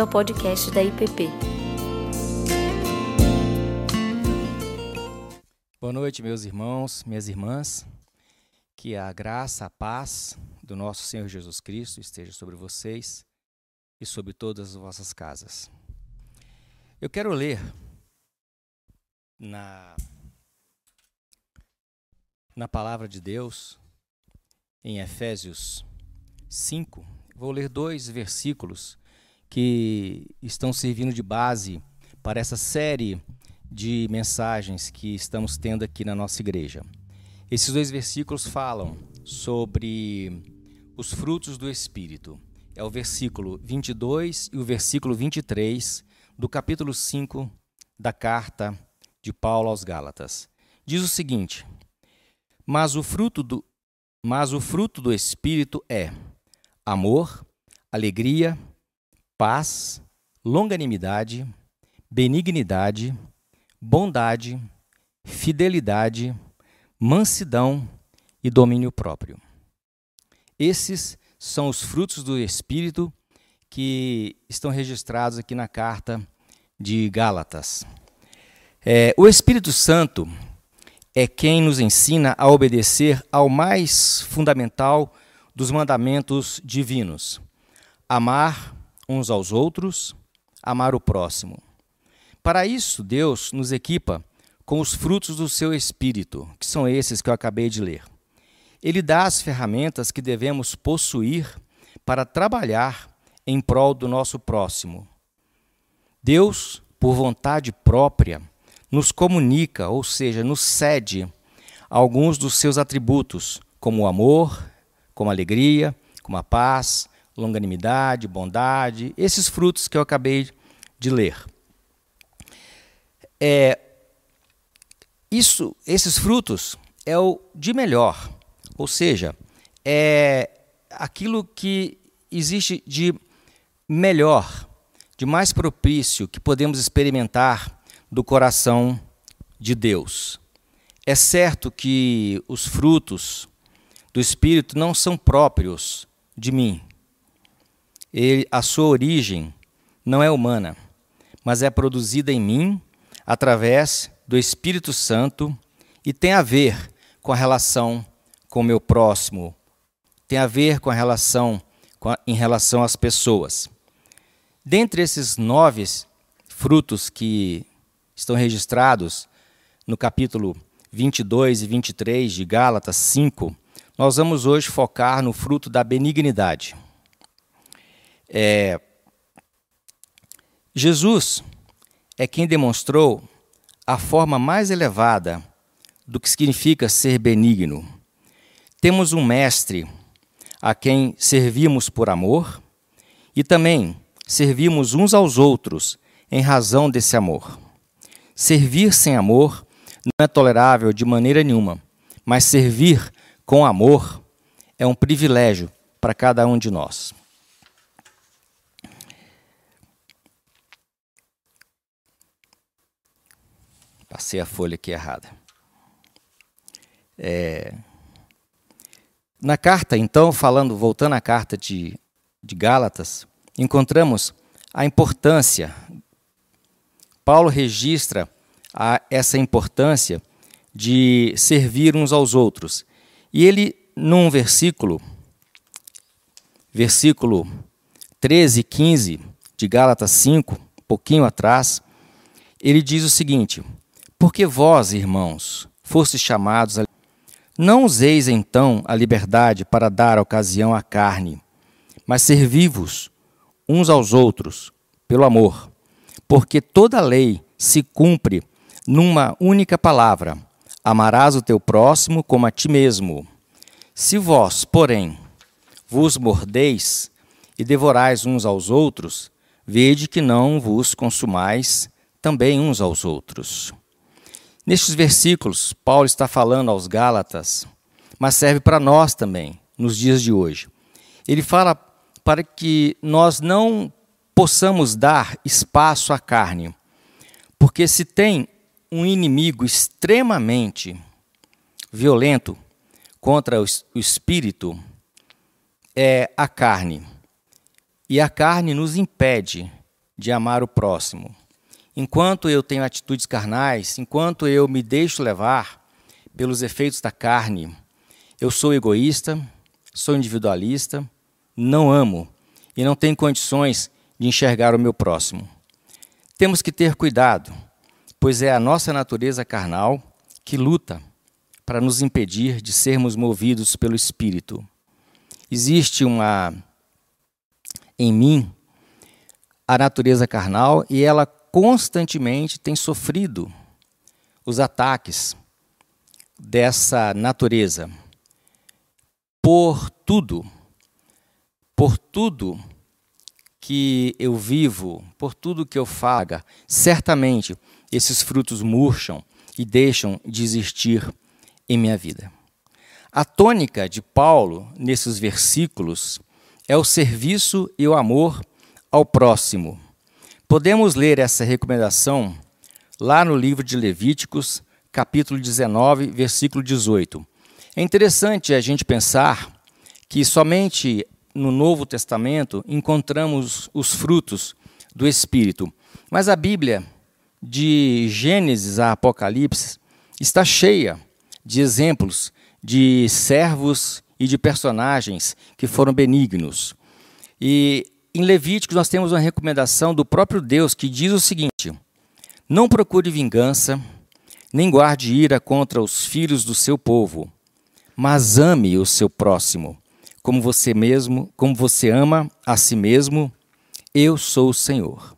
bem-vindo ao podcast da IPP. Boa noite, meus irmãos, minhas irmãs. Que a graça, a paz do nosso Senhor Jesus Cristo esteja sobre vocês e sobre todas as vossas casas. Eu quero ler na, na palavra de Deus, em Efésios 5, vou ler dois versículos que estão servindo de base para essa série de mensagens que estamos tendo aqui na nossa igreja. Esses dois versículos falam sobre os frutos do Espírito. É o versículo 22 e o versículo 23 do capítulo 5 da carta de Paulo aos Gálatas. Diz o seguinte: Mas o fruto do mas o fruto do espírito é amor, alegria, paz, longanimidade, benignidade, bondade, fidelidade, mansidão e domínio próprio. Esses são os frutos do Espírito que estão registrados aqui na carta de Gálatas. É, o Espírito Santo é quem nos ensina a obedecer ao mais fundamental dos mandamentos divinos: amar uns aos outros, amar o próximo. Para isso, Deus nos equipa com os frutos do seu espírito, que são esses que eu acabei de ler. Ele dá as ferramentas que devemos possuir para trabalhar em prol do nosso próximo. Deus, por vontade própria, nos comunica, ou seja, nos cede alguns dos seus atributos, como o amor, como a alegria, como a paz, longanimidade, bondade, esses frutos que eu acabei de ler. É, isso, esses frutos é o de melhor, ou seja, é aquilo que existe de melhor, de mais propício que podemos experimentar do coração de Deus. É certo que os frutos do Espírito não são próprios de mim. Ele, a sua origem não é humana, mas é produzida em mim através do Espírito Santo e tem a ver com a relação com o meu próximo, tem a ver com a relação com a, em relação às pessoas. Dentre esses nove frutos que estão registrados no capítulo 22 e 23 de Gálatas 5, nós vamos hoje focar no fruto da benignidade. É, Jesus é quem demonstrou a forma mais elevada do que significa ser benigno. Temos um mestre a quem servimos por amor e também servimos uns aos outros em razão desse amor. Servir sem amor não é tolerável de maneira nenhuma, mas servir com amor é um privilégio para cada um de nós. Passei a folha aqui errada. É... Na carta, então, falando, voltando à carta de, de Gálatas, encontramos a importância. Paulo registra a, essa importância de servir uns aos outros. E ele, num versículo, versículo 13 e 15 de Gálatas 5, um pouquinho atrás, ele diz o seguinte: porque vós, irmãos, fostes chamados a. Não useis então a liberdade para dar ocasião à carne, mas servi-vos uns aos outros pelo amor. Porque toda a lei se cumpre numa única palavra: amarás o teu próximo como a ti mesmo. Se vós, porém, vos mordeis e devorais uns aos outros, vede que não vos consumais também uns aos outros. Nestes versículos, Paulo está falando aos Gálatas, mas serve para nós também, nos dias de hoje. Ele fala para que nós não possamos dar espaço à carne, porque se tem um inimigo extremamente violento contra o espírito, é a carne. E a carne nos impede de amar o próximo. Enquanto eu tenho atitudes carnais, enquanto eu me deixo levar pelos efeitos da carne, eu sou egoísta, sou individualista, não amo e não tenho condições de enxergar o meu próximo. Temos que ter cuidado, pois é a nossa natureza carnal que luta para nos impedir de sermos movidos pelo Espírito. Existe uma em mim a natureza carnal e ela constantemente tem sofrido os ataques dessa natureza por tudo, por tudo que eu vivo, por tudo que eu faga, certamente esses frutos murcham e deixam de existir em minha vida. A tônica de Paulo nesses versículos é o serviço e o amor ao próximo. Podemos ler essa recomendação lá no livro de Levíticos, capítulo 19, versículo 18. É interessante a gente pensar que somente no Novo Testamento encontramos os frutos do Espírito. Mas a Bíblia, de Gênesis a Apocalipse, está cheia de exemplos de servos e de personagens que foram benignos. E em Levíticos nós temos uma recomendação do próprio Deus que diz o seguinte: Não procure vingança, nem guarde ira contra os filhos do seu povo mas ame o seu próximo, como você mesmo, como você ama a si mesmo, eu sou o Senhor.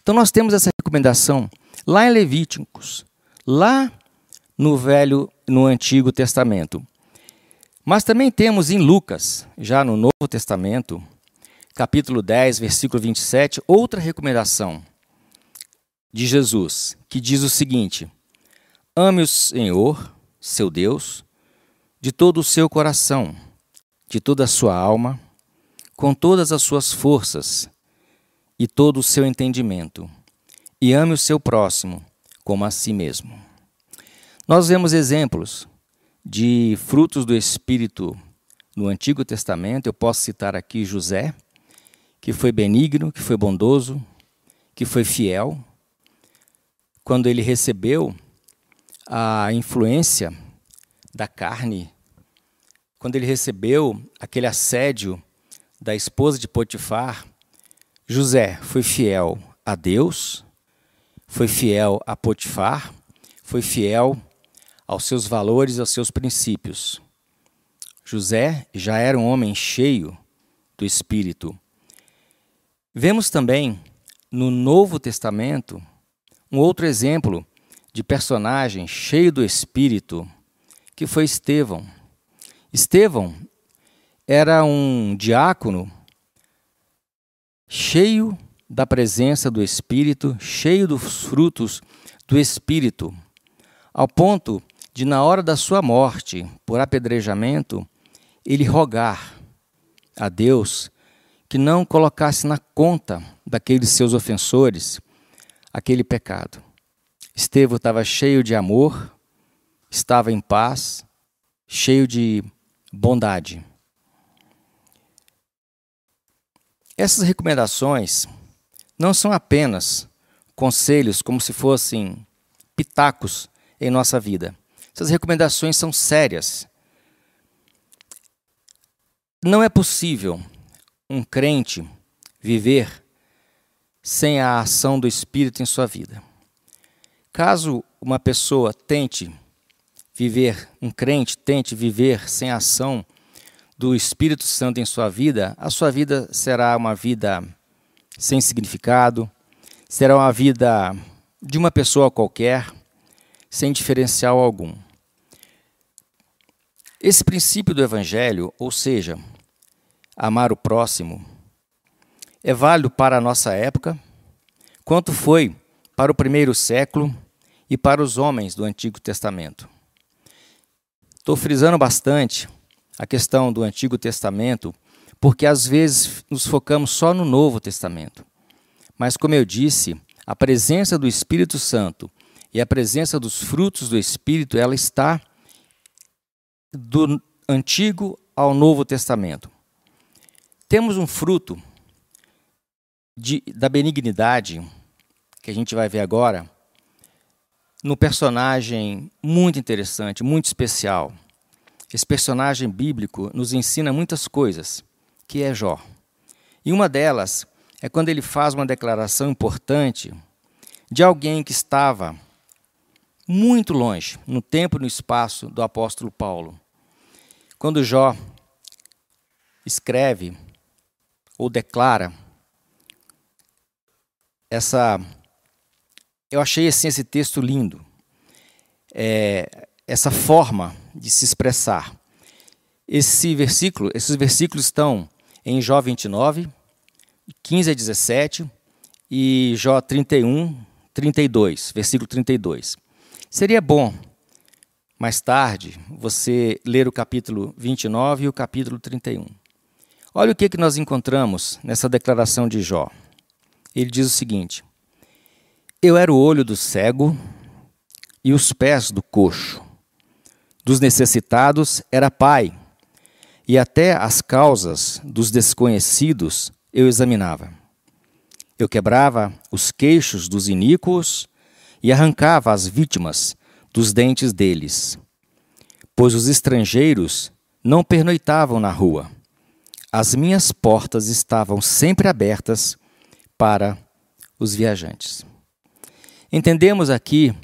Então nós temos essa recomendação lá em Levíticos, lá no Velho, no Antigo Testamento. Mas também temos em Lucas, já no Novo Testamento, capítulo 10, versículo 27, outra recomendação de Jesus, que diz o seguinte: Ame o Senhor, seu Deus, de todo o seu coração, de toda a sua alma, com todas as suas forças e todo o seu entendimento, e ame o seu próximo como a si mesmo. Nós vemos exemplos de frutos do Espírito no Antigo Testamento. Eu posso citar aqui José, que foi benigno, que foi bondoso, que foi fiel. Quando ele recebeu a influência da carne quando ele recebeu aquele assédio da esposa de Potifar, José foi fiel a Deus, foi fiel a Potifar, foi fiel aos seus valores, aos seus princípios. José já era um homem cheio do Espírito. Vemos também no Novo Testamento um outro exemplo de personagem cheio do Espírito, que foi Estevão. Estevão era um diácono cheio da presença do Espírito, cheio dos frutos do Espírito, ao ponto de, na hora da sua morte por apedrejamento, ele rogar a Deus que não colocasse na conta daqueles seus ofensores aquele pecado. Estevão estava cheio de amor, estava em paz, cheio de bondade. Essas recomendações não são apenas conselhos como se fossem pitacos em nossa vida. Essas recomendações são sérias. Não é possível um crente viver sem a ação do Espírito em sua vida. Caso uma pessoa tente viver, um crente tente viver sem a ação do Espírito Santo em sua vida, a sua vida será uma vida sem significado, será uma vida de uma pessoa qualquer, sem diferencial algum. Esse princípio do Evangelho, ou seja, amar o próximo, é válido para a nossa época, quanto foi para o primeiro século e para os homens do Antigo Testamento. Estou frisando bastante a questão do Antigo Testamento, porque às vezes nos focamos só no Novo Testamento. Mas, como eu disse, a presença do Espírito Santo e a presença dos frutos do Espírito, ela está do Antigo ao Novo Testamento. Temos um fruto de, da benignidade, que a gente vai ver agora, no personagem muito interessante, muito especial. Esse personagem bíblico nos ensina muitas coisas, que é Jó. E uma delas é quando ele faz uma declaração importante de alguém que estava muito longe, no tempo e no espaço do apóstolo Paulo. Quando Jó escreve ou declara essa. Eu achei assim, esse texto lindo. É, essa forma de se expressar. Esse versículo, esses versículos estão em Jó 29, 15 a 17 e Jó 31, 32, versículo 32. Seria bom, mais tarde, você ler o capítulo 29 e o capítulo 31. Olha o que, que nós encontramos nessa declaração de Jó. Ele diz o seguinte: Eu era o olho do cego e os pés do coxo. Dos necessitados era pai, e até as causas dos desconhecidos eu examinava. Eu quebrava os queixos dos iníquos e arrancava as vítimas dos dentes deles. Pois os estrangeiros não pernoitavam na rua. As minhas portas estavam sempre abertas para os viajantes. Entendemos aqui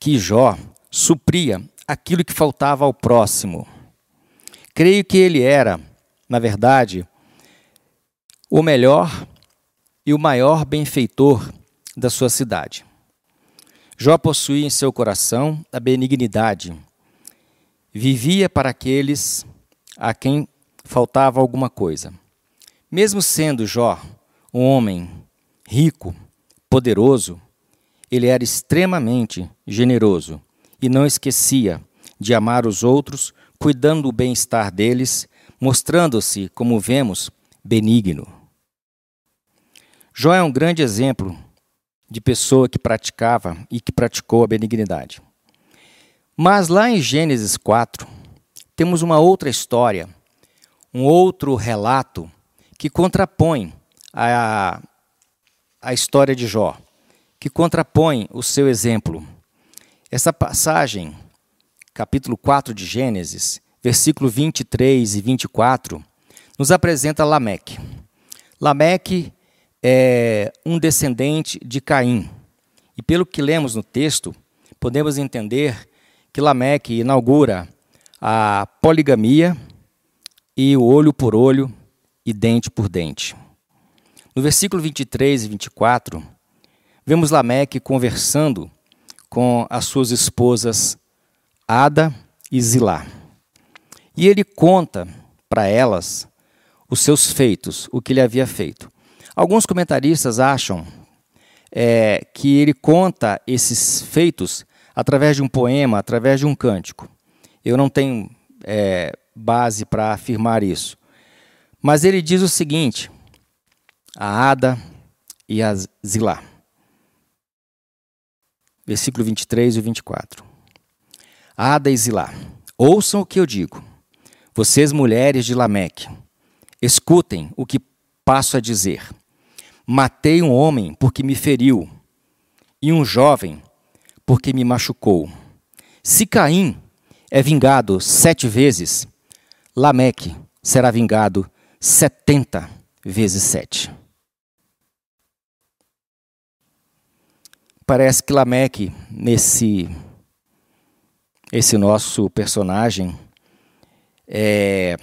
que Jó supria aquilo que faltava ao próximo. Creio que ele era, na verdade, o melhor e o maior benfeitor da sua cidade. Jó possuía em seu coração a benignidade. Vivia para aqueles a quem faltava alguma coisa. Mesmo sendo Jó um homem rico, poderoso, ele era extremamente generoso e não esquecia de amar os outros, cuidando do bem-estar deles, mostrando-se, como vemos, benigno. Jó é um grande exemplo de pessoa que praticava e que praticou a benignidade. Mas lá em Gênesis 4, temos uma outra história, um outro relato que contrapõe a, a história de Jó, que contrapõe o seu exemplo. Essa passagem, capítulo 4 de Gênesis, versículo 23 e 24, nos apresenta Lameque. Lameque é um descendente de Caim. E pelo que lemos no texto, podemos entender que Lameque inaugura a poligamia e o olho por olho e dente por dente. No versículo 23 e 24, vemos Lameque conversando com as suas esposas Ada e Zilá. E ele conta para elas os seus feitos, o que ele havia feito. Alguns comentaristas acham é, que ele conta esses feitos através de um poema, através de um cântico. Eu não tenho é, base para afirmar isso. Mas ele diz o seguinte: a Ada e a Zilá. Versículo 23 e 24. Ada e Zilá, ouçam o que eu digo. Vocês, mulheres de Lameque, escutem o que passo a dizer. Matei um homem porque me feriu, e um jovem porque me machucou. Se Caim é vingado sete vezes, Lameque será vingado setenta vezes sete. Parece que Lameque, nesse esse nosso personagem, é,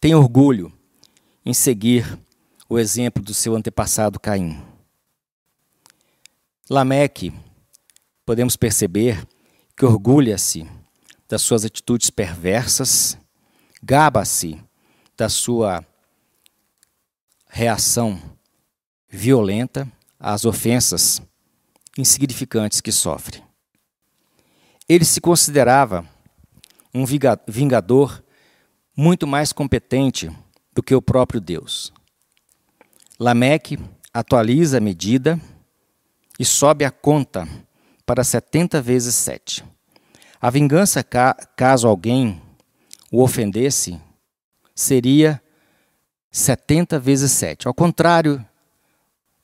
tem orgulho em seguir o exemplo do seu antepassado Caim. Lameque, podemos perceber que orgulha-se das suas atitudes perversas, gaba-se da sua reação violenta às ofensas insignificantes que sofre. Ele se considerava um vingador muito mais competente do que o próprio Deus. Lameque atualiza a medida e sobe a conta para 70 vezes 7. A vingança, caso alguém o ofendesse, seria 70 vezes 7. Ao contrário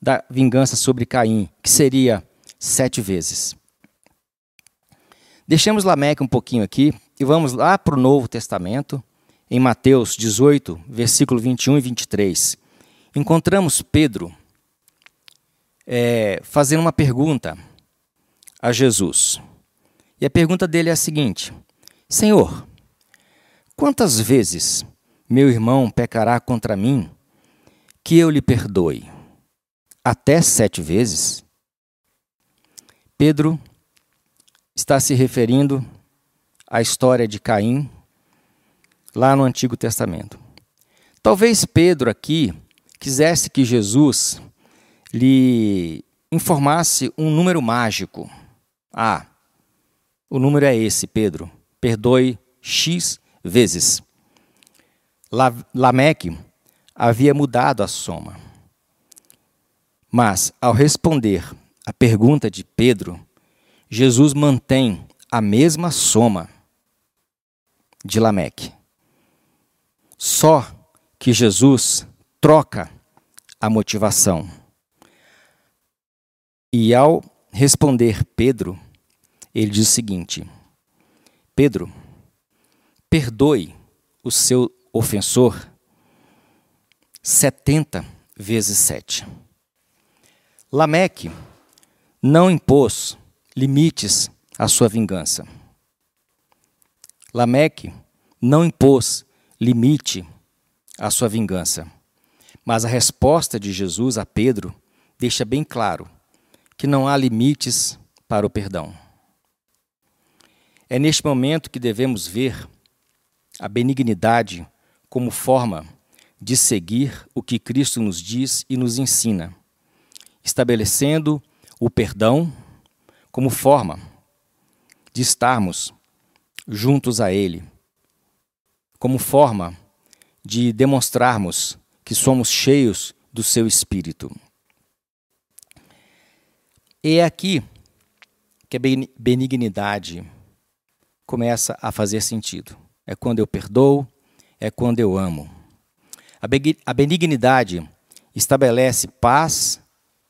da vingança sobre Caim, que seria sete vezes. Deixemos Lameque um pouquinho aqui e vamos lá para o Novo Testamento, em Mateus 18, versículo 21 e 23. Encontramos Pedro é, fazendo uma pergunta a Jesus. E a pergunta dele é a seguinte: Senhor, quantas vezes meu irmão pecará contra mim que eu lhe perdoe? Até sete vezes? Pedro está se referindo à história de Caim lá no Antigo Testamento. Talvez Pedro aqui quisesse que Jesus lhe informasse um número mágico. Ah, o número é esse, Pedro. Perdoe X vezes. Lameque havia mudado a soma. Mas, ao responder a pergunta de Pedro, Jesus mantém a mesma soma de Lameque. Só que Jesus troca a motivação. E ao responder Pedro, ele diz o seguinte: Pedro, perdoe o seu ofensor setenta vezes sete. Lameque não impôs limites à sua vingança. Lameque não impôs limite à sua vingança. Mas a resposta de Jesus a Pedro deixa bem claro que não há limites para o perdão. É neste momento que devemos ver a benignidade como forma de seguir o que Cristo nos diz e nos ensina, estabelecendo o perdão como forma de estarmos juntos a Ele, como forma de demonstrarmos que somos cheios do Seu Espírito. E é aqui que a benignidade começa a fazer sentido. É quando eu perdoo, é quando eu amo. A benignidade estabelece paz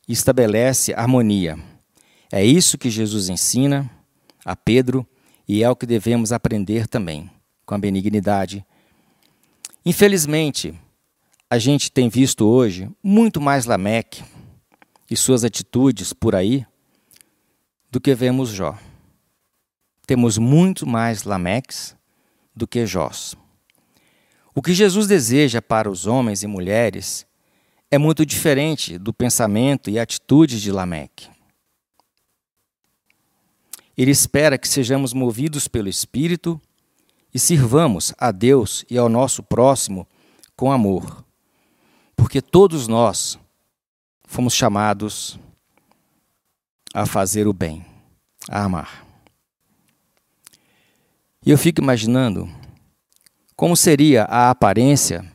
estabelece harmonia. É isso que Jesus ensina a Pedro e é o que devemos aprender também com a benignidade. Infelizmente, a gente tem visto hoje muito mais Lameque e suas atitudes por aí do que vemos Jó. Temos muito mais Lameques do que Jós. O que Jesus deseja para os homens e mulheres é muito diferente do pensamento e atitudes de Lameque. Ele espera que sejamos movidos pelo Espírito e sirvamos a Deus e ao nosso próximo com amor, porque todos nós fomos chamados a fazer o bem, a amar. E eu fico imaginando como seria a aparência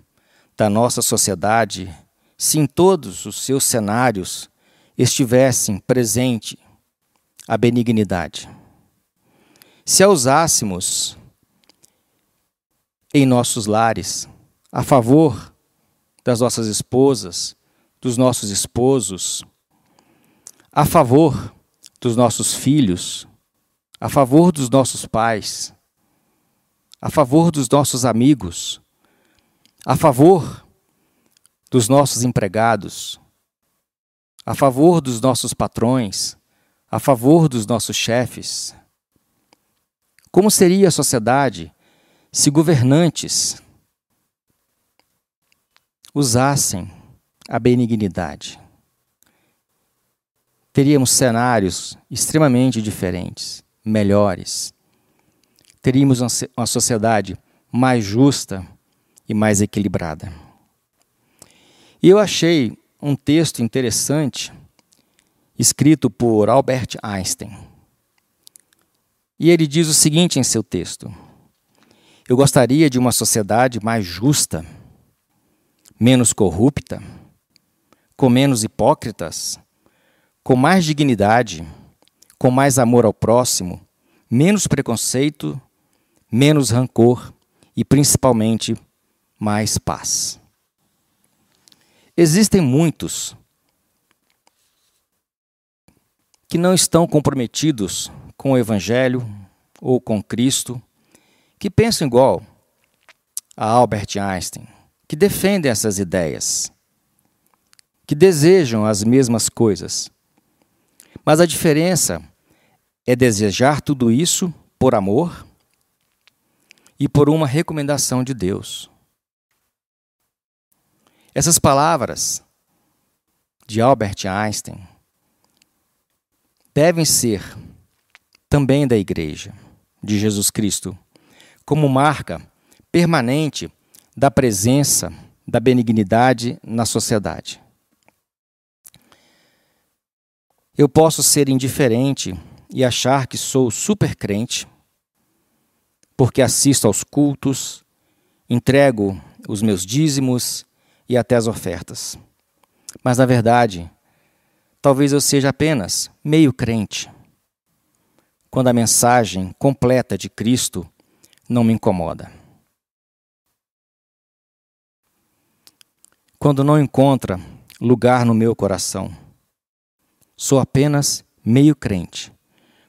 da nossa sociedade se em todos os seus cenários estivessem presente a benignidade. Se a usássemos em nossos lares, a favor das nossas esposas, dos nossos esposos, a favor dos nossos filhos, a favor dos nossos pais, a favor dos nossos amigos, a favor dos nossos empregados, a favor dos nossos patrões, a favor dos nossos chefes? Como seria a sociedade se governantes usassem a benignidade? Teríamos cenários extremamente diferentes, melhores. Teríamos uma sociedade mais justa e mais equilibrada. E eu achei um texto interessante escrito por Albert Einstein. E ele diz o seguinte em seu texto: Eu gostaria de uma sociedade mais justa, menos corrupta, com menos hipócritas, com mais dignidade, com mais amor ao próximo, menos preconceito, menos rancor e principalmente mais paz. Existem muitos que não estão comprometidos com o Evangelho ou com Cristo, que pensam igual a Albert Einstein, que defendem essas ideias, que desejam as mesmas coisas. Mas a diferença é desejar tudo isso por amor e por uma recomendação de Deus. Essas palavras de Albert Einstein devem ser também da Igreja de Jesus Cristo, como marca permanente da presença da benignidade na sociedade. Eu posso ser indiferente e achar que sou super crente, porque assisto aos cultos, entrego os meus dízimos e até as ofertas. Mas na verdade, talvez eu seja apenas meio crente, quando a mensagem completa de Cristo não me incomoda. Quando não encontra lugar no meu coração, sou apenas meio crente,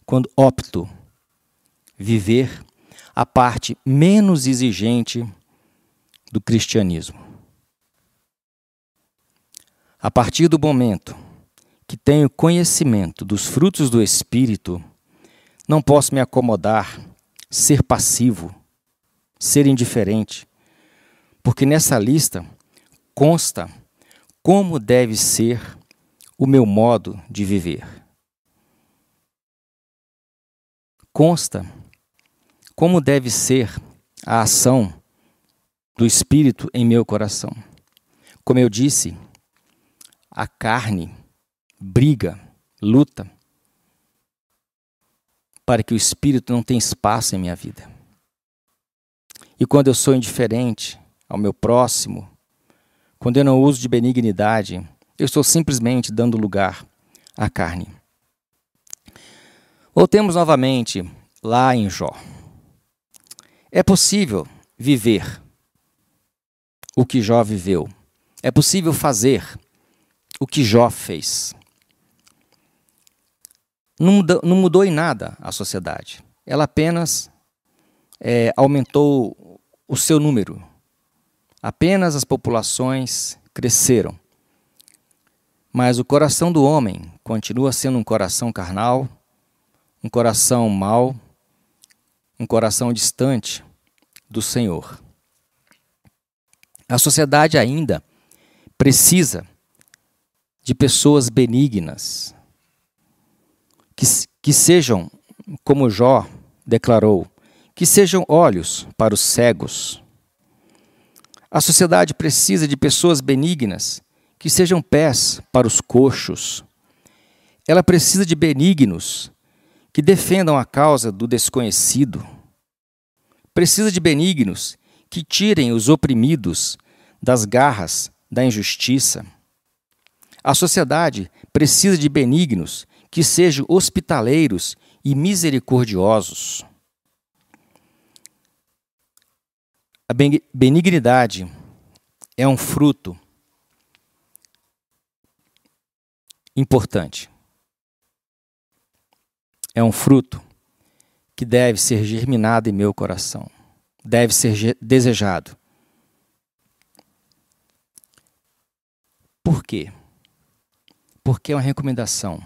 quando opto viver a parte menos exigente do cristianismo. A partir do momento que tenho conhecimento dos frutos do Espírito, não posso me acomodar, ser passivo, ser indiferente, porque nessa lista consta como deve ser o meu modo de viver. Consta como deve ser a ação do Espírito em meu coração. Como eu disse, a carne briga, luta, para que o Espírito não tenha espaço em minha vida. E quando eu sou indiferente ao meu próximo, quando eu não uso de benignidade, eu estou simplesmente dando lugar à carne. Voltemos novamente lá em Jó. É possível viver o que Jó viveu. É possível fazer o que Jó fez. Não mudou, não mudou em nada a sociedade. Ela apenas é, aumentou o seu número. Apenas as populações cresceram. Mas o coração do homem continua sendo um coração carnal, um coração mau, um coração distante do Senhor. A sociedade ainda precisa de pessoas benignas, que, que sejam, como Jó declarou, que sejam olhos para os cegos. A sociedade precisa de pessoas benignas, que sejam pés para os coxos. Ela precisa de benignos, que defendam a causa do desconhecido. Precisa de benignos que tirem os oprimidos das garras da injustiça. A sociedade precisa de benignos que sejam hospitaleiros e misericordiosos. A benignidade é um fruto importante é um fruto que deve ser germinado em meu coração, deve ser desejado. Por quê? Porque é uma recomendação.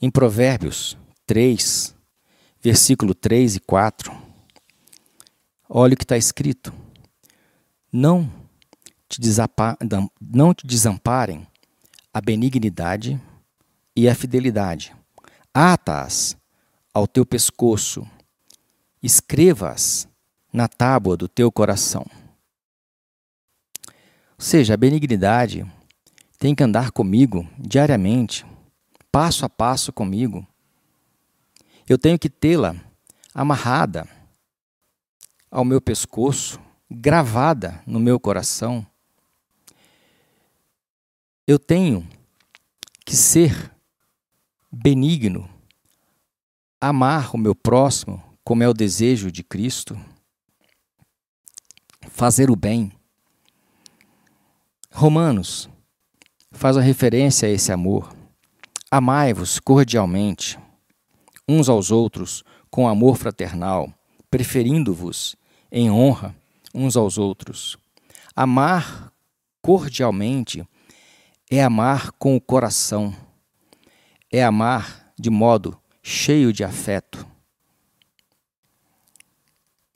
Em Provérbios 3, versículo 3 e 4, olha o que está escrito. Não te, não te desamparem a benignidade e a fidelidade Atas ao teu pescoço, escrevas na tábua do teu coração. Ou seja, a benignidade tem que andar comigo diariamente, passo a passo comigo. Eu tenho que tê-la amarrada ao meu pescoço, gravada no meu coração. Eu tenho que ser benigno, amar o meu próximo como é o desejo de Cristo, fazer o bem. Romanos faz uma referência a esse amor. Amai-vos cordialmente, uns aos outros, com amor fraternal, preferindo-vos em honra uns aos outros. Amar cordialmente é amar com o coração, é amar de modo cheio de afeto.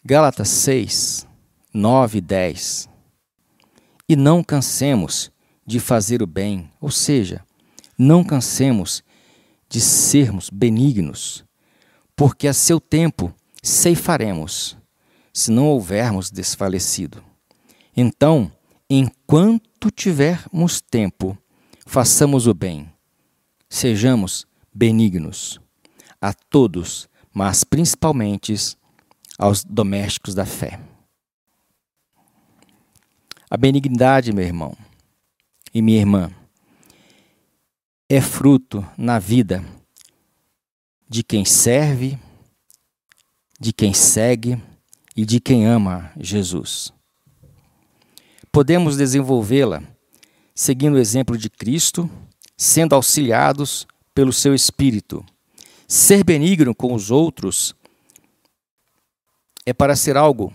Gálatas 6, 9 e 10. E não cansemos de fazer o bem, ou seja, não cansemos de sermos benignos, porque a seu tempo ceifaremos, se não houvermos desfalecido. Então, enquanto tivermos tempo, façamos o bem, sejamos benignos a todos, mas principalmente aos domésticos da fé. A benignidade, meu irmão e minha irmã, é fruto na vida de quem serve, de quem segue e de quem ama Jesus. Podemos desenvolvê-la seguindo o exemplo de Cristo, sendo auxiliados pelo seu Espírito. Ser benigno com os outros é para ser algo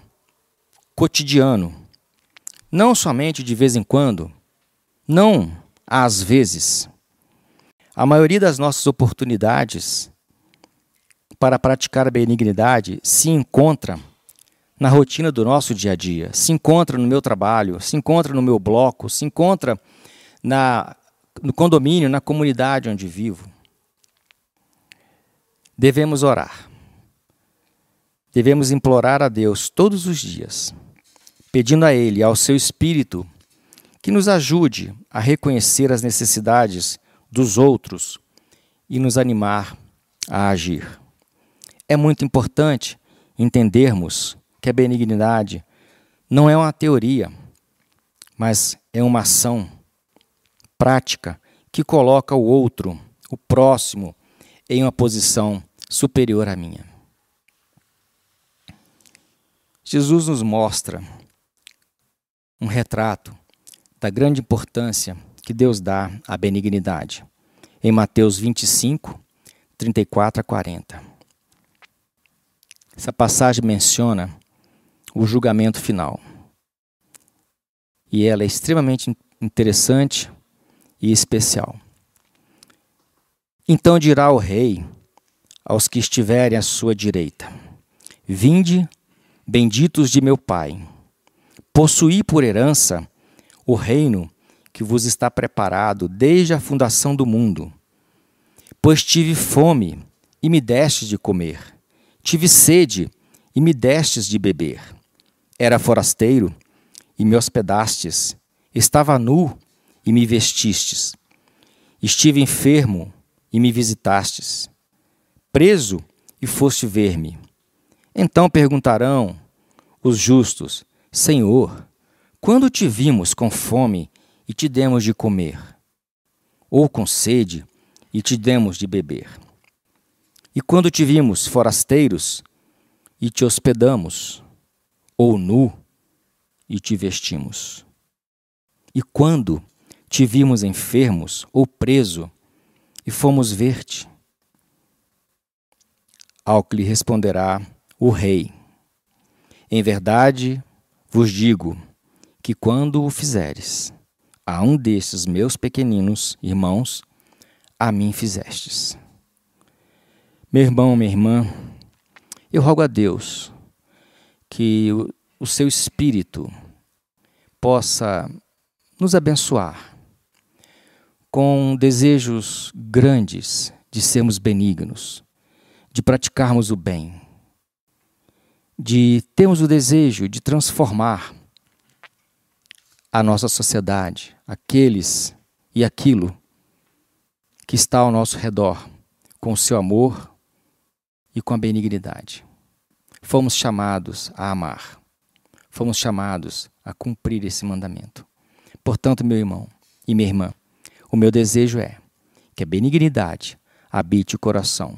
cotidiano, não somente de vez em quando, não às vezes. A maioria das nossas oportunidades para praticar a benignidade se encontra na rotina do nosso dia a dia, se encontra no meu trabalho, se encontra no meu bloco, se encontra na, no condomínio, na comunidade onde vivo. Devemos orar. Devemos implorar a Deus todos os dias, pedindo a Ele, ao seu Espírito, que nos ajude a reconhecer as necessidades dos outros e nos animar a agir. É muito importante entendermos que a benignidade não é uma teoria, mas é uma ação prática que coloca o outro, o próximo, em uma posição superior à minha. Jesus nos mostra um retrato da grande importância que Deus dá à benignidade. Em Mateus 25, 34 a 40. Essa passagem menciona o julgamento final. E ela é extremamente interessante e especial. Então dirá o rei aos que estiverem à sua direita: Vinde, benditos de meu Pai, possuí por herança o reino que vos está preparado desde a fundação do mundo. Pois tive fome e me destes de comer, tive sede e me destes de beber. Era forasteiro e me hospedastes, estava nu e me vestistes. Estive enfermo e me visitastes, preso e foste ver-me. Então perguntarão os justos: Senhor, quando te vimos com fome e te demos de comer, ou com sede e te demos de beber? E quando te vimos forasteiros e te hospedamos, ou nu e te vestimos? E quando te vimos enfermos ou preso e fomos ver-te? Ao que lhe responderá o rei: Em verdade vos digo que quando o fizeres, a um destes meus pequeninos irmãos, a mim fizestes. Meu irmão, minha irmã, eu rogo a Deus que o seu Espírito possa nos abençoar com desejos grandes de sermos benignos, de praticarmos o bem, de termos o desejo de transformar a nossa sociedade, aqueles e aquilo que está ao nosso redor, com o seu amor e com a benignidade. Fomos chamados a amar, fomos chamados a cumprir esse mandamento. Portanto, meu irmão e minha irmã, o meu desejo é que a benignidade habite o coração